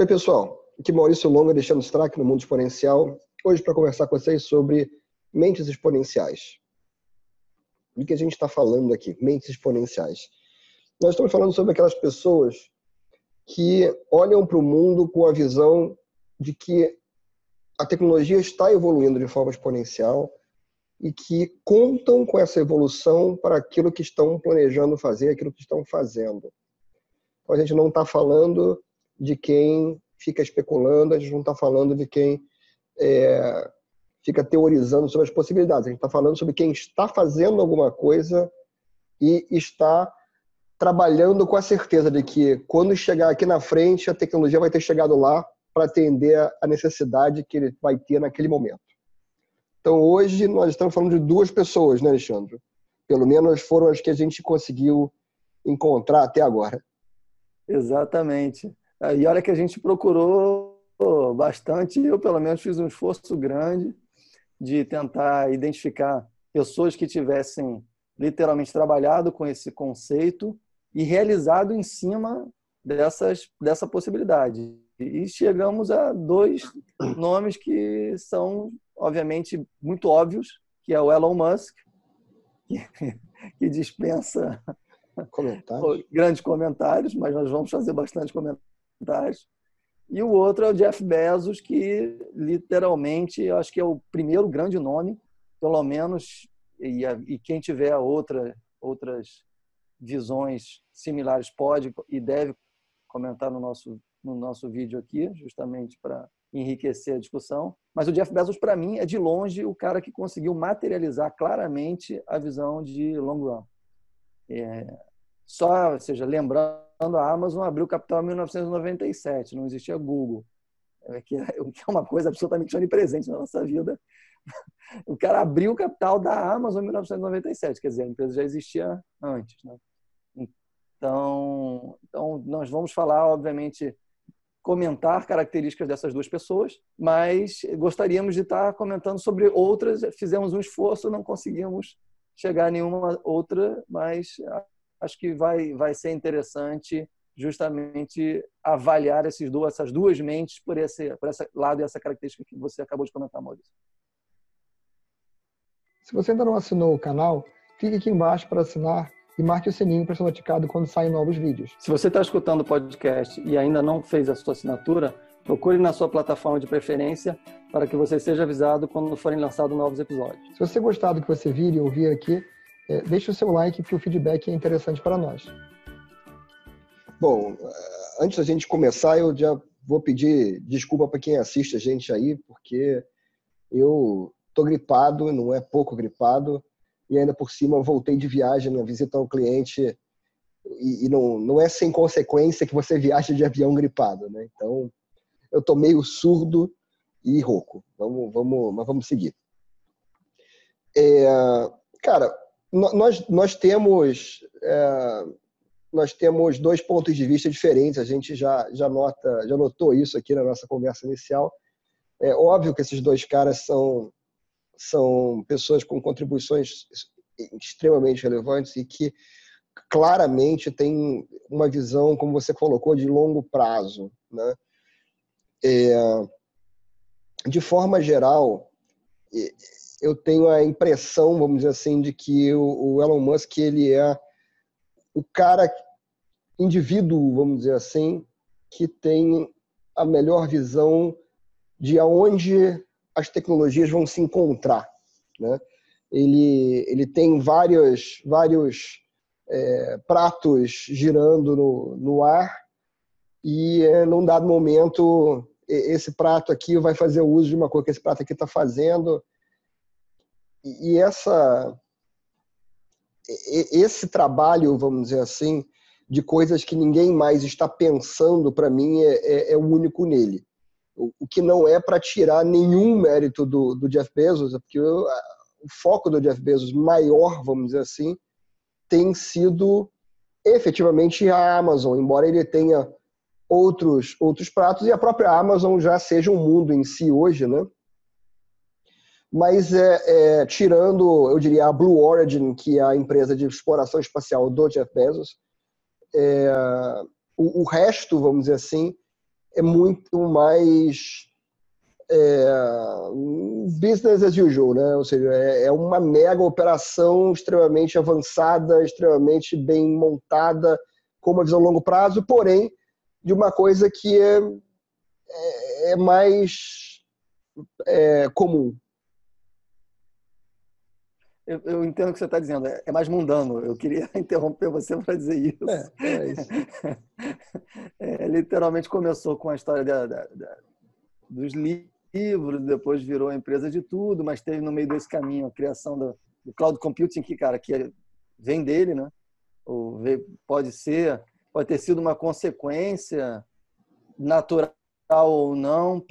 Oi, pessoal. Aqui é Maurício Longa, deixando Strack no Mundo Exponencial. Hoje para conversar com vocês sobre mentes exponenciais. O que a gente está falando aqui? Mentes exponenciais. Nós estamos falando sobre aquelas pessoas que olham para o mundo com a visão de que a tecnologia está evoluindo de forma exponencial e que contam com essa evolução para aquilo que estão planejando fazer, aquilo que estão fazendo. Então a gente não está falando de quem fica especulando, a gente não está falando de quem é, fica teorizando sobre as possibilidades, a gente está falando sobre quem está fazendo alguma coisa e está trabalhando com a certeza de que quando chegar aqui na frente, a tecnologia vai ter chegado lá para atender a necessidade que ele vai ter naquele momento. Então, hoje, nós estamos falando de duas pessoas, né, Alexandre? Pelo menos foram as que a gente conseguiu encontrar até agora. Exatamente. E olha que a gente procurou bastante, eu pelo menos fiz um esforço grande de tentar identificar pessoas que tivessem literalmente trabalhado com esse conceito e realizado em cima dessas, dessa possibilidade. E chegamos a dois nomes que são, obviamente, muito óbvios, que é o Elon Musk, que, que dispensa comentários. grandes comentários, mas nós vamos fazer bastante e o outro é o Jeff Bezos, que literalmente eu acho que é o primeiro grande nome, pelo menos, e, e quem tiver outra, outras visões similares pode e deve comentar no nosso, no nosso vídeo aqui, justamente para enriquecer a discussão. Mas o Jeff Bezos, para mim, é de longe o cara que conseguiu materializar claramente a visão de long run. É, só, ou seja, lembrando quando a Amazon abriu capital em 1997, não existia Google, é que é uma coisa absolutamente onipresente na nossa vida. O cara abriu o capital da Amazon em 1997, quer dizer, a empresa já existia antes. Né? Então, então, nós vamos falar, obviamente, comentar características dessas duas pessoas, mas gostaríamos de estar comentando sobre outras. Fizemos um esforço, não conseguimos chegar a nenhuma outra, mas acho que vai, vai ser interessante justamente avaliar esses duas, essas duas mentes por esse, por esse lado e essa característica que você acabou de comentar, Maurício. Se você ainda não assinou o canal, clique aqui embaixo para assinar e marque o sininho para ser notificado quando saem novos vídeos. Se você está escutando o podcast e ainda não fez a sua assinatura, procure na sua plataforma de preferência para que você seja avisado quando forem lançados novos episódios. Se você gostar do que você vir e ouvir aqui, é, deixe o seu like, que o feedback é interessante para nós. Bom, antes da gente começar, eu já vou pedir desculpa para quem assiste a gente aí, porque eu tô gripado, não é pouco gripado, e ainda por cima voltei de viagem, minha visita ao cliente, e, e não, não é sem consequência que você viaja de avião gripado, né? Então, eu tô meio surdo e rouco. Vamos, vamos, mas vamos seguir. É, cara, nós, nós temos é, nós temos dois pontos de vista diferentes. A gente já já nota já notou isso aqui na nossa conversa inicial. É óbvio que esses dois caras são são pessoas com contribuições extremamente relevantes e que claramente têm uma visão, como você colocou, de longo prazo, né? É, de forma geral, eu tenho a impressão, vamos dizer assim, de que o, Elon Musk ele é o cara, indivíduo, vamos dizer assim, que tem a melhor visão de aonde as tecnologias vão se encontrar, né? Ele ele tem vários vários é, pratos girando no, no ar e é, num dado momento esse prato aqui vai fazer uso de uma coisa que esse prato aqui está fazendo e essa esse trabalho, vamos dizer assim, de coisas que ninguém mais está pensando, para mim, é, é, é, o único nele. O, o que não é para tirar nenhum mérito do, do Jeff Bezos, é porque o, o foco do Jeff Bezos maior, vamos dizer assim, tem sido efetivamente a Amazon, embora ele tenha outros outros pratos e a própria Amazon já seja um mundo em si hoje, né? Mas é, é, tirando, eu diria, a Blue Origin, que é a empresa de exploração espacial do Jeff Bezos, é, o, o, resto, vamos dizer assim, é muito mais é, business as usual, né? Ou seja, é, é uma mega operação extremamente avançada, extremamente bem montada, com uma visão a longo prazo, porém de uma coisa que é, é, é mais é, comum. Eu, eu, entendo o que você está dizendo, é, é mais mundano. Eu queria interromper você para dizer isso. É, é isso. É, literalmente começou com a história da, da, da, dos livros, depois virou a empresa de tudo, mas teve no meio desse caminho a criação do, do cloud computing, que, cara, que vem dele, né? Ou pode ser pode ter sido uma consequência natural ou não,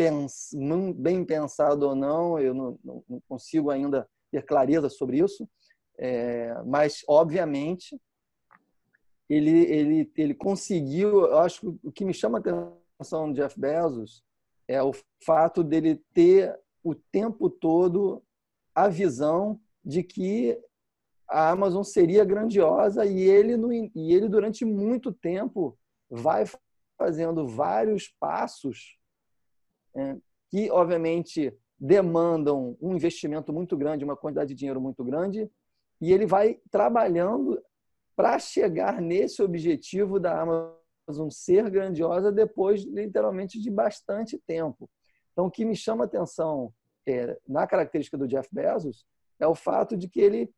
bem pensado ou não, eu não, não consigo ainda ter clareza sobre isso, é, mas obviamente ele, ele, ele conseguiu, eu acho que o que me chama a atenção do Jeff Bezos é o fato dele ter o tempo todo a visão de que a Amazon seria grandiosa e ele, no, e ele durante muito tempo vai fazendo vários passos é, que, obviamente, demandam um investimento muito grande, uma quantidade de dinheiro muito grande, e ele vai trabalhando para chegar nesse objetivo da Amazon ser grandiosa depois, literalmente, de bastante tempo. Então, o que me chama a atenção é, na característica do Jeff Bezos é o fato de que ele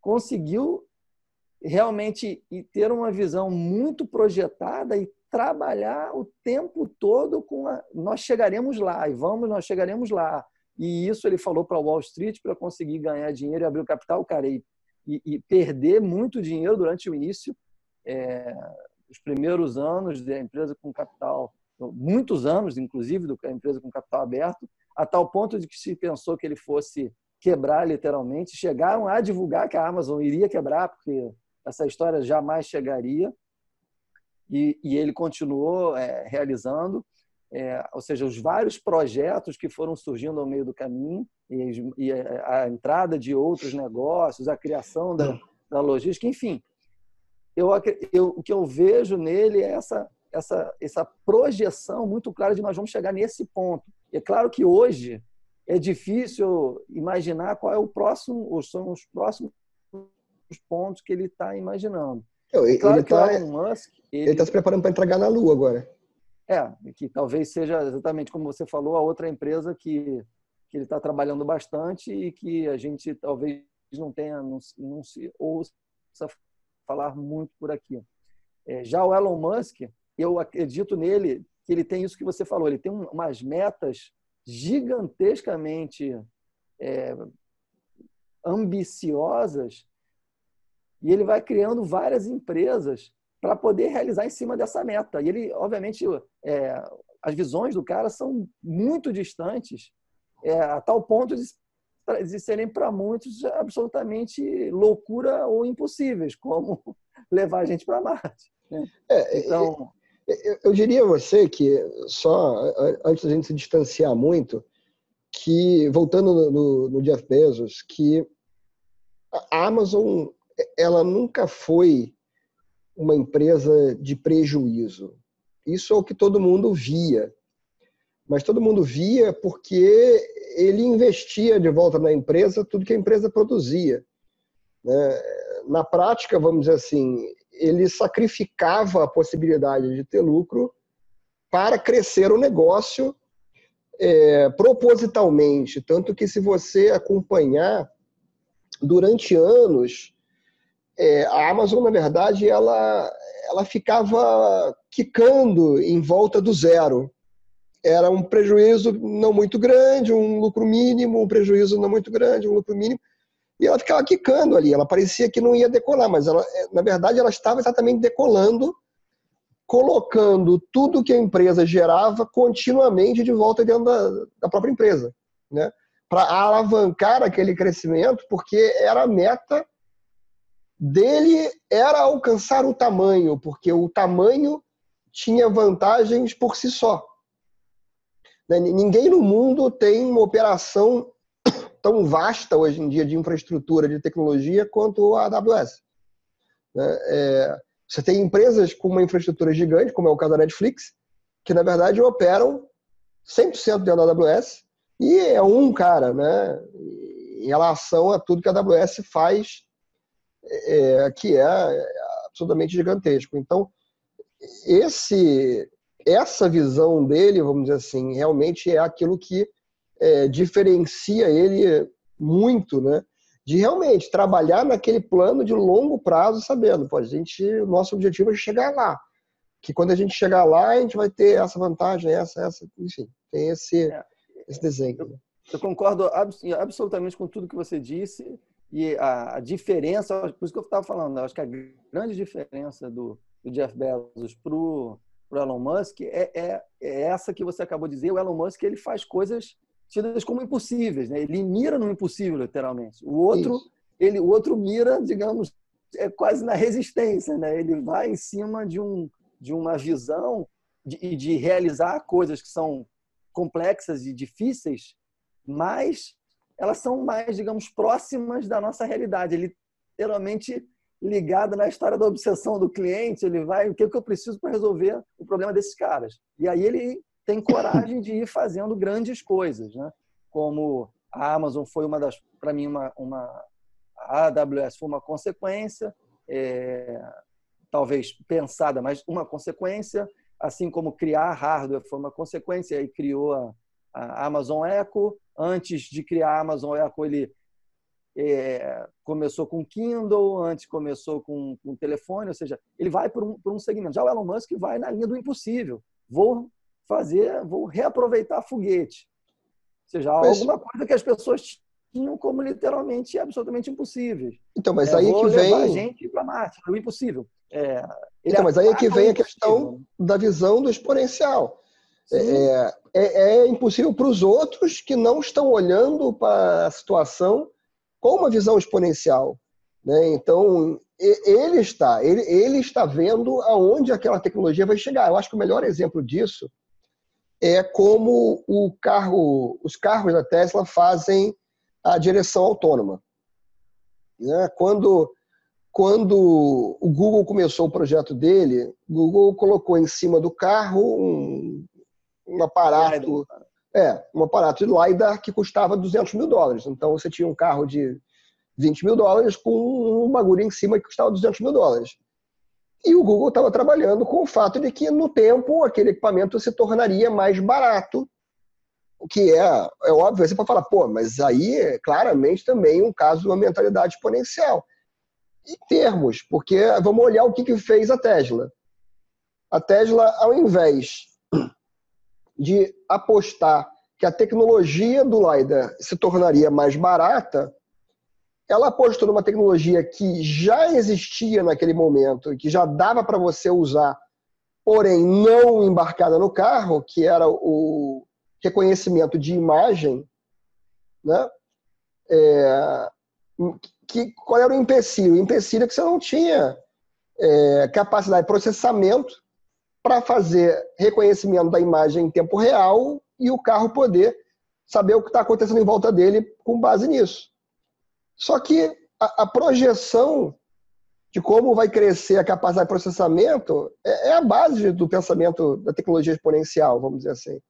conseguiu realmente ter uma visão muito projetada e trabalhar o tempo todo com a, nós chegaremos lá e vamos nós chegaremos lá e isso ele falou para Wall Street para conseguir ganhar dinheiro e abrir o capital cara e, e, perder muito dinheiro durante o início é, os primeiros anos da empresa com capital muitos anos inclusive da empresa com capital aberto a tal ponto de que se pensou que ele fosse quebrar literalmente. Chegaram a divulgar que a Amazon iria quebrar, porque essa história jamais chegaria. E, e ele continuou é, realizando, é, ou seja, os vários projetos que foram surgindo ao meio do caminho, e, e a, entrada de outros negócios, a criação da, da logística, enfim. Eu, eu, o que eu vejo nele é essa, essa, essa projeção muito clara de nós vamos chegar nesse ponto. E é claro que hoje é difícil imaginar qual é o próximo, ou são os próximos pontos que ele está imaginando. Ele, claro ele está ele... tá se preparando para entregar na Lua agora. É, que talvez seja exatamente como você falou, a outra empresa que, que ele está trabalhando bastante e que a gente talvez não tenha, não, não se ouça falar muito por aqui. É, já o Elon Musk, eu acredito nele que ele tem isso que você falou, ele tem umas metas gigantescamente é, ambiciosas e ele vai criando várias empresas para poder realizar em cima dessa meta. E ele, obviamente, é, as visões do cara são muito distantes, é, a tal ponto de, de serem para muitos absolutamente loucura ou impossíveis, como levar a gente para Marte. Né? É, então, eu, eu diria a você que, só antes da gente se distanciar muito, que, voltando no, no, no Jeff Bezos, que a Amazon ela nunca foi uma empresa de prejuízo. Isso é o que todo mundo via. Mas todo mundo via porque ele investia de volta na empresa tudo que a empresa produzia. Né? Na prática, vamos dizer assim, ele sacrificava a possibilidade de ter lucro para crescer o negócio é, propositalmente. Tanto que, se você acompanhar durante anos, é, a Amazon, na verdade, ela, ela ficava quicando em volta do zero. Era um prejuízo não muito grande, um lucro mínimo, um prejuízo não muito grande, um lucro mínimo e ela ficava quicando ali. Ela parecia que não ia decolar, mas ela, é, na verdade ela estava exatamente decolando, colocando tudo que a empresa gerava continuamente de volta dentro da, da própria empresa, né? Para alavancar aquele crescimento, porque era a meta dele era alcançar o tamanho, porque o tamanho tinha vantagens por si só. Né? Ninguém no mundo tem uma operação tão vasta hoje em dia de infraestrutura, de tecnologia, quanto a AWS. Né? É, você tem empresas com uma infraestrutura gigante, como é o caso da Netflix, que na verdade operam 100% dentro da AWS e é um cara, né, em relação a tudo que a AWS faz, é, que é absolutamente gigantesco. Então, esse, essa visão dele, vamos dizer assim, realmente é aquilo que é, diferencia ele muito, né? De realmente trabalhar naquele plano de longo prazo, sabendo, pô, a gente, o nosso objetivo é chegar lá. Que quando a gente chegar lá, a gente vai ter essa vantagem, essa, essa, enfim, tem esse, é. esse desenho. Eu, eu concordo absolutamente com tudo que você disse e a, a diferença, por isso que eu estava falando, acho que a grande diferença do, do Jeff Bezos para o Elon Musk é, é, é, essa que você acabou de dizer. O Elon Musk ele faz coisas tidas como impossíveis, né? Ele mira no impossível, literalmente. O outro, ele, o outro mira, digamos, é quase na resistência, né? Ele vai em cima de um de uma visão de, de realizar coisas que são complexas e difíceis, mas elas são mais, digamos, próximas da nossa realidade. Ele literalmente ligado na história da obsessão do cliente, ele vai, o que, é que eu preciso para resolver o problema desses caras? E aí ele tem coragem de ir fazendo grandes coisas, né? Como a Amazon foi uma das, para mim, uma, uma, a AWS foi uma consequência, é, talvez pensada, mas uma consequência, assim como criar hardware foi uma consequência e criou a, a Amazon Echo. Antes de criar a Amazon Echo, ele é, começou com Kindle, antes começou com, com telefone, ou seja, ele vai por um, por um segmento. Já o Elon Musk vai na linha do impossível. Vou fazer, vou reaproveitar foguete. Ou seja, mas... alguma coisa que as pessoas tinham como literalmente absolutamente impossíveis. Então, mas é, aí é que vem a gente para Marte, o impossível. É, então, mas aí é que vem a questão da visão do exponencial. É, é, é, impossível para os outros que não estão olhando para a situação com uma visão exponencial. Né? Então, ele está, ele, ele está vendo aonde aquela tecnologia vai chegar. Eu acho que o melhor exemplo disso é como o carro, os carros da Tesla fazem a direção autônoma. Né? Quando, quando o Google começou o projeto dele, o Google colocou em cima do carro um, um aparato é, um aparato de LiDAR que custava 200 mil dólares. Então você tinha um carro de 20 mil dólares com um bagulho em cima que custava 200 mil dólares. E o Google estava trabalhando com o fato de que, no tempo, aquele equipamento se tornaria mais barato, o que é, é óbvio, você pode falar, pô, mas aí é claramente também um caso de uma mentalidade exponencial. Em termos, porque vamos olhar o que, que fez a Tesla. A Tesla, ao invés de apostar que a tecnologia do LiDAR se tornaria mais barata, ela apostou numa tecnologia que já existia naquele momento, que já dava para você usar, porém não embarcada no carro, que era o reconhecimento de imagem, né? É, que, qual era o empecilho? O empecilho é que você não tinha é, capacidade de processamento para fazer reconhecimento da imagem em tempo real e o carro poder saber o que está acontecendo em volta dele com base nisso. Só que a, a, projeção de como vai crescer a capacidade de processamento é, é a base do pensamento da tecnologia exponencial, vamos dizer assim.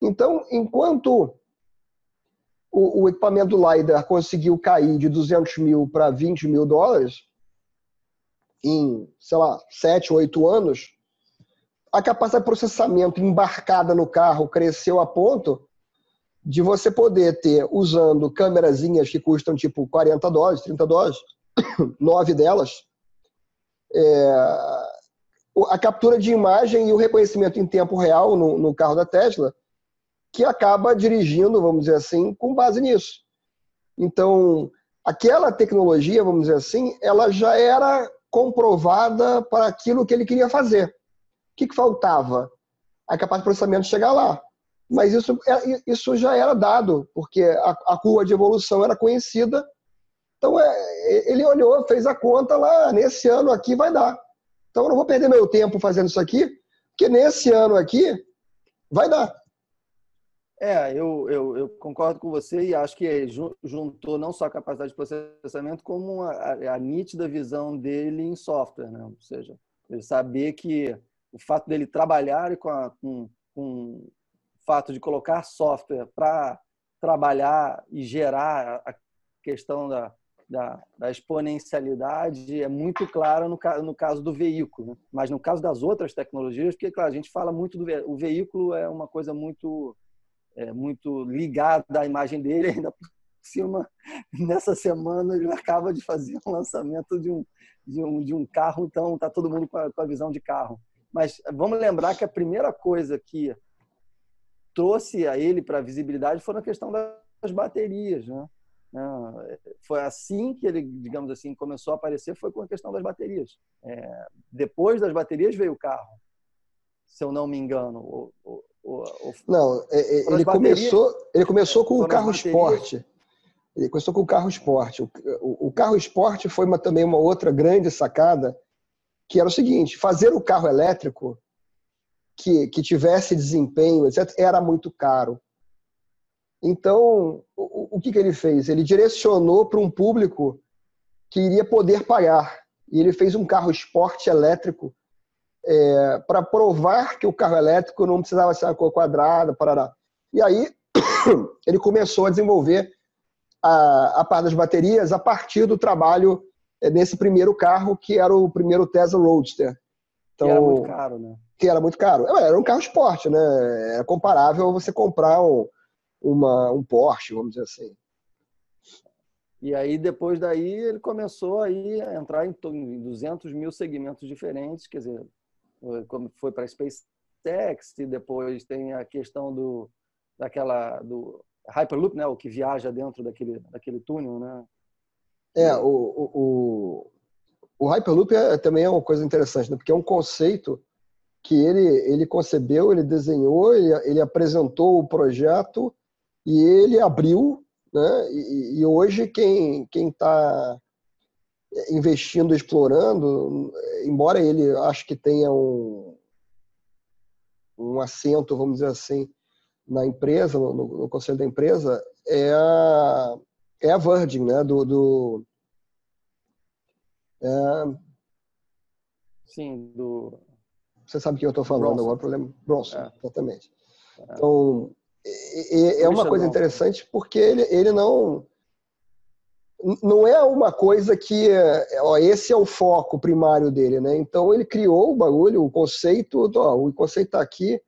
Então, enquanto o, o equipamento LiDAR conseguiu cair de 200 mil para 20 mil dólares em, sei lá, 7, 8 anos, a capacidade de processamento embarcada no carro cresceu a ponto de você poder ter, usando câmerazinhas que custam tipo 40 dólares, 30 dólares, nove delas, é, a captura de imagem e o reconhecimento em tempo real no, no carro da Tesla, que acaba dirigindo, vamos dizer assim, com base nisso. Então, aquela tecnologia, vamos dizer assim, ela já era comprovada para aquilo que ele queria fazer que, que faltava? A capacidade de processamento chegar lá. Mas isso, é, isso já era dado, porque a, a curva de evolução era conhecida. Então, é, ele olhou, fez a conta lá, nesse ano aqui vai dar. Então, eu não vou perder meu tempo fazendo isso aqui, porque nesse ano aqui vai dar. É, eu, eu, eu, concordo com você e acho que juntou não só a capacidade de processamento, como a, a, a nítida visão dele em software, né? ou seja, ele saber que o fato dele trabalhar com, a, com, com o fato de colocar software para trabalhar e gerar a questão da, da, da, exponencialidade é muito clara no, no caso do veículo. Né? Mas no caso das outras tecnologias, porque, claro, a gente fala muito do o veículo é uma coisa muito, é, muito ligada à imagem dele, ainda por cima, nessa semana ele acaba de fazer um lançamento de um, de um, de um carro, então está todo mundo com a, com a visão de carro. Mas vamos lembrar que a primeira coisa que trouxe a ele para a visibilidade foi a questão das baterias, né? Né? Foi assim que ele, digamos assim, começou a aparecer, foi com a questão das baterias. É, depois das baterias veio o carro, se eu não me engano. O, o, o, não, é, é, ele começou, ele começou com o carro esporte. Ele começou com o carro esporte. O, o carro esporte foi uma, também uma outra grande sacada, que era o seguinte: fazer o carro elétrico que, que tivesse desempenho, etc., era muito caro. Então, o, o que, que ele fez? Ele direcionou para um público que iria poder pagar. E ele fez um carro esporte elétrico é, para provar que o carro elétrico não precisava ser uma cor quadrada, parará. E aí ele começou a desenvolver a, a parte das baterias a partir do trabalho nesse primeiro carro, que era o primeiro Tesla Roadster. Então, que era muito caro, né? Que era muito caro. Era um carro esporte, né? É comparável a você comprar um, uma, um Porsche, vamos dizer assim. E aí, depois daí, ele começou aí a entrar em 200 mil segmentos diferentes, quer dizer, como foi para a SpaceX, e depois tem a questão do, daquela, do Hyperloop, né, o que viaja dentro daquele, daquele túnel, né? É, o, o, o Hyperloop é, também é uma coisa interessante, né? porque é um conceito que ele, ele concebeu, ele desenhou, ele, ele apresentou o projeto e ele abriu, né? E, e hoje quem quem está investindo, explorando, embora ele acho que tenha um um assento, vamos dizer assim, na empresa, no, no conselho da empresa, é a é a Virgin, né? Do, do é... Sim, do. Você sabe o que eu estou falando Bronson. agora, o problema Bronson, é. exatamente. É. Então, é uma coisa interessante porque ele, ele não não é uma coisa que ó, esse é o foco primário dele, né? Então ele criou o bagulho, o conceito, ó, o conceito está aqui.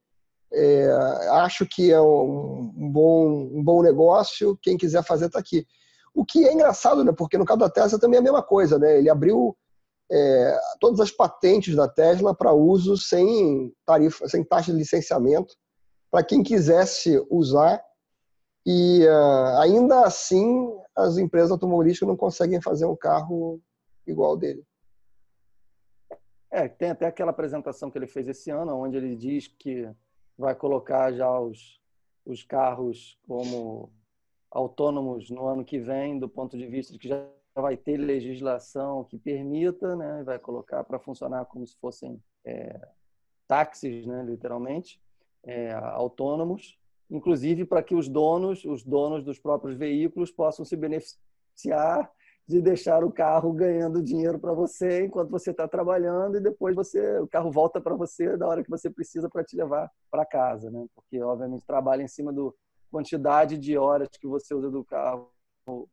É, acho que é um, um, bom, um bom negócio. Quem quiser fazer está aqui. O que é engraçado, né? Porque no caso da Tesla também é a mesma coisa, né? Ele abriu é, todas as patentes da Tesla para uso sem tarifa, sem taxa de licenciamento para quem quisesse usar. E uh, ainda assim, as empresas automobilísticas não conseguem fazer um carro igual dele. É, tem até aquela apresentação que ele fez esse ano, onde ele diz que vai colocar já os, os carros como autônomos no ano que vem, do ponto de vista de que já vai ter legislação que permita, né, vai colocar para funcionar como se fossem é, táxis, né, literalmente é, autônomos, inclusive para que os donos, os donos dos próprios veículos possam se beneficiar de deixar o carro ganhando dinheiro para você enquanto você está trabalhando e depois você o carro volta para você da hora que você precisa para te levar para casa, né? Porque obviamente trabalha em cima do quantidade de horas que você usa do carro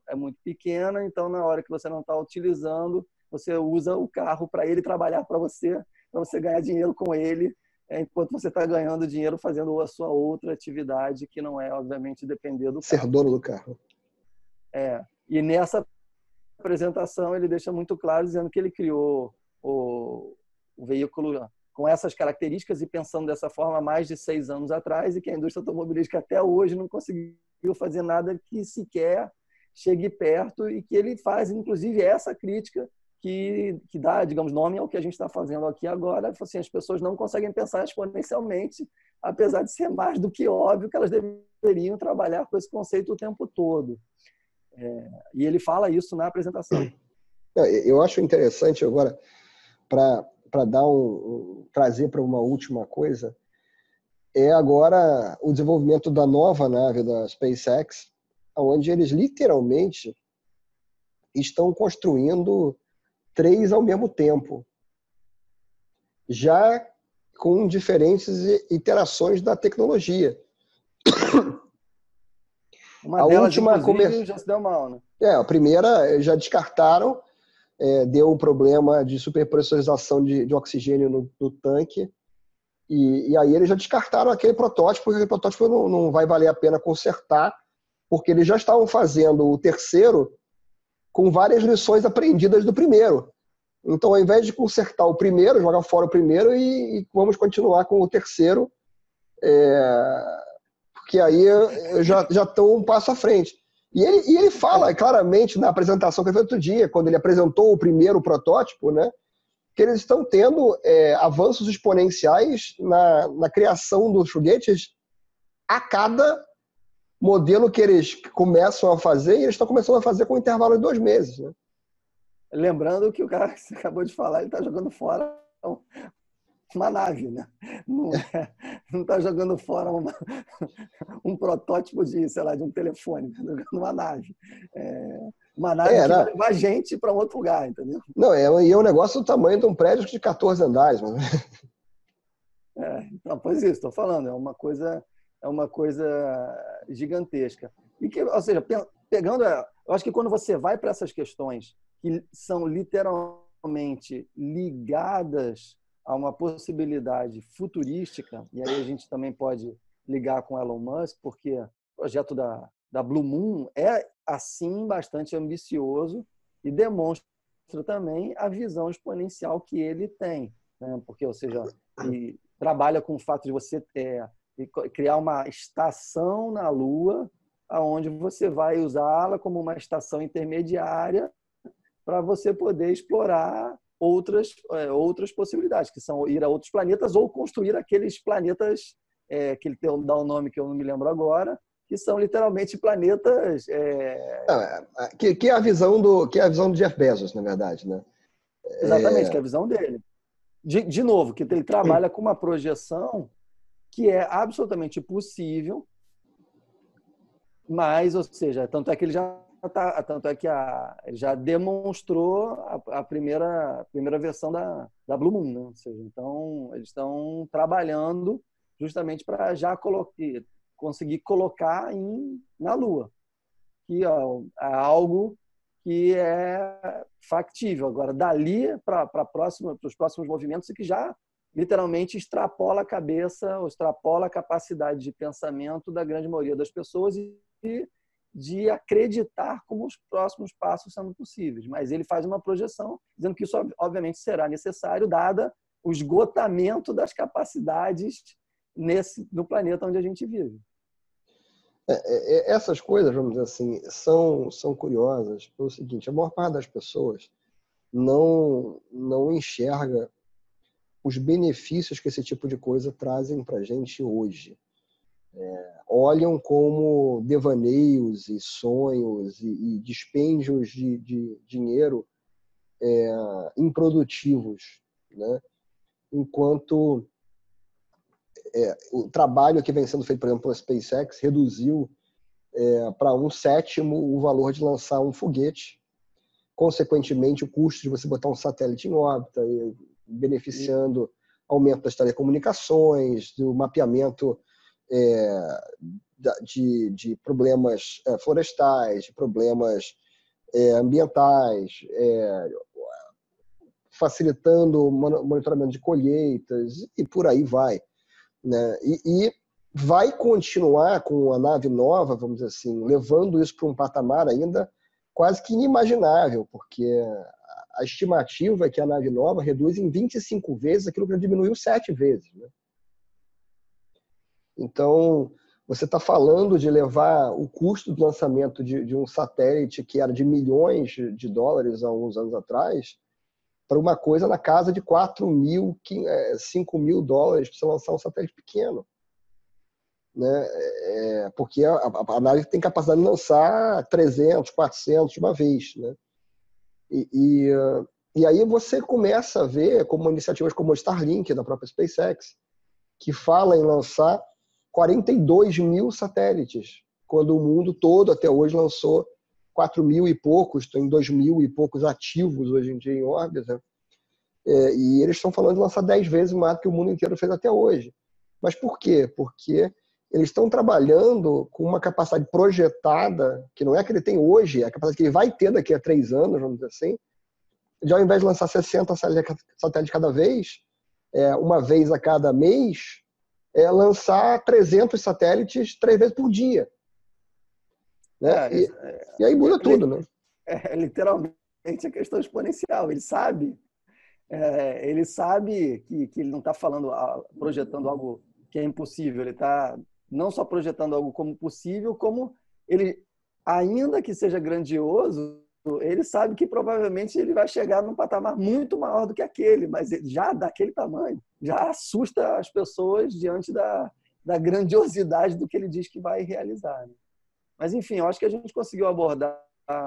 é muito pequena, então na hora que você não está utilizando, você usa o carro para ele trabalhar para você, para você ganhar dinheiro com ele é, enquanto você está ganhando dinheiro fazendo a sua outra atividade, que não é, obviamente, depender do Ser carro. dono do carro. É. E nessa apresentação ele deixa muito claro dizendo que ele criou o, o veículo com essas características e pensando dessa forma há mais de seis anos atrás e que a indústria automobilística até hoje não conseguiu fazer nada que sequer chegue perto e que ele faz, inclusive, essa crítica que, que dá, digamos, nome ao que a gente está fazendo aqui agora. Assim, as pessoas não conseguem pensar exponencialmente, apesar de ser mais do que óbvio que elas deveriam trabalhar com esse conceito o tempo todo. É, e ele fala isso na apresentação. Eu acho interessante agora, para dar um, um trazer para uma última coisa, é agora o desenvolvimento da nova nave da SpaceX, onde eles literalmente estão construindo três ao mesmo tempo. Já com diferentes iterações da tecnologia. Uma a delas, última já se deu mal, né? É, a primeira já descartaram, é, deu um problema de superpressurização de, de oxigênio no, no tanque, e, e, aí eles já descartaram aquele protótipo, porque aquele protótipo não, não vai valer a pena consertar, porque eles já estavam fazendo o terceiro com várias lições aprendidas do primeiro. Então, ao invés de consertar o primeiro, jogar fora o primeiro e, e vamos continuar com o terceiro, é, porque aí já estão um passo à frente. E ele, e ele fala claramente na apresentação que ele fez outro dia, quando ele apresentou o primeiro protótipo, né, que eles estão tendo é, avanços exponenciais na, na criação dos foguetes a cada modelo que eles começam a fazer, e eles estão começando a fazer com um intervalo de dois meses. Né? Lembrando que o cara que você acabou de falar, ele está jogando fora uma nave, né? Não está é, jogando fora uma, um protótipo de, sei lá, de um telefone, está jogando uma nave. É, uma nave é, que vai levar gente para um outro lugar, entendeu? Não, é, e é um negócio do tamanho de um prédio de 14 andares. Mano. É, então, pois isso, estou falando, é uma coisa é uma coisa gigantesca. E que, ou seja, pegando, eu acho que quando você vai para essas questões que são literalmente ligadas a uma possibilidade futurística, e aí a gente também pode ligar com Elon Musk, porque o projeto da, da Blue Moon é, assim, bastante ambicioso e demonstra também a visão exponencial que ele tem. Né? Porque, ou seja, trabalha com o fato de você é, criar uma estação na Lua, aonde você vai usá-la como uma estação intermediária para você poder explorar outras é, outras possibilidades, que são ir a outros planetas ou construir aqueles planetas é, que ele tem, dá um nome que eu não me lembro agora, que são literalmente planetas é... É, é, que, que, é a visão do que é a visão do Jeff Bezos, na verdade, né? Exatamente, que é a visão dele. De, de novo, que ele trabalha com uma projeção que é absolutamente possível, mas, ou seja, tanto é que ele já tá, tanto é que a, já demonstrou a, a, primeira, a primeira versão da, da Blue Moon, né? ou seja, então eles estão trabalhando justamente para já colocar, conseguir colocar em, na Lua, que é algo que é factível. Agora, dali para os próximos movimentos, e que já literalmente extrapola a cabeça, extrapola a capacidade de pensamento da grande maioria das pessoas e de acreditar como os próximos passos são possíveis. Mas ele faz uma projeção dizendo que isso, obviamente, será necessário, dada o esgotamento das capacidades nesse no planeta onde a gente vive. É, é, é, essas coisas, vamos dizer assim, são, são curiosas pelo seguinte: a maior parte das pessoas não, não enxerga os benefícios que esse tipo de coisa trazem para a gente hoje. É, olham como devaneios e sonhos e, e dispêndios de, de dinheiro é, improdutivos, né? enquanto é, o trabalho que vem sendo feito, por exemplo, pela SpaceX reduziu é, para um sétimo o valor de lançar um foguete, consequentemente o custo de você botar um satélite em órbita, beneficiando aumento das telecomunicações, do mapeamento é, de, de, problemas é, florestais, de problemas é, ambientais, é, facilitando o monitoramento de colheitas e por aí vai. Né? E, e, vai continuar com a nave nova, vamos dizer assim, levando isso para um patamar ainda quase que inimaginável, porque a estimativa é que a nave nova reduz em 25 vezes aquilo que diminuiu sete vezes. Né? Então, você está falando de levar o custo do lançamento de, de, um satélite que era de milhões de dólares há uns anos atrás para uma coisa na casa de 4 mil, 5 é, mil dólares para você lançar um satélite pequeno. Né? É, porque a, a, a, nave tem capacidade de lançar 300, 400 de uma vez. Né? E, e, e aí você começa a ver como iniciativas como o Starlink, da própria SpaceX, que fala em lançar 42 mil satélites, quando o mundo todo até hoje lançou 4 mil e poucos, tem 2 mil e poucos ativos hoje em dia em órbita. É, e eles estão falando de lançar 10 vezes mais do que o mundo inteiro fez até hoje. Mas por quê? Porque eles estão trabalhando com uma capacidade projetada, que não é que ele tem hoje, é a capacidade que ele vai ter daqui a três anos, vamos dizer assim, de ao invés de lançar 60 satélites cada vez, é, uma vez a cada mês, é, lançar 300 satélites três vezes por dia. Né? É, e, é, e, aí muda tudo, né? É, literalmente a questão exponencial. Ele sabe, é, ele sabe que, que ele não está falando, projetando algo que é impossível. Ele está não só projetando algo como possível, como ele, ainda que seja grandioso, ele sabe que provavelmente ele vai chegar num patamar muito maior do que aquele, mas já daquele tamanho, já assusta as pessoas diante da, da grandiosidade do que ele diz que vai realizar. Né? Mas, enfim, eu acho que a gente conseguiu abordar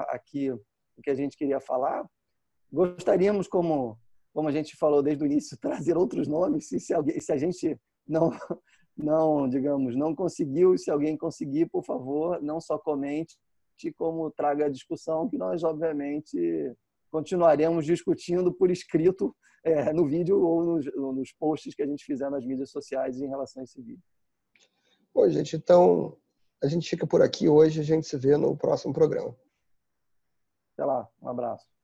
aqui o que a gente queria falar. Gostaríamos, como, como a gente falou desde o início, trazer outros nomes, se, se, alguém, se a gente não, não, digamos, não conseguiu, se alguém conseguir, por favor, não só comente, como traga a discussão, que nós, obviamente, continuaremos discutindo por escrito é, no vídeo ou nos, nos posts que a gente fizer nas mídias sociais em relação a esse vídeo. Bom, gente, então a gente fica por aqui hoje, a gente se vê no próximo programa. Até lá, um abraço.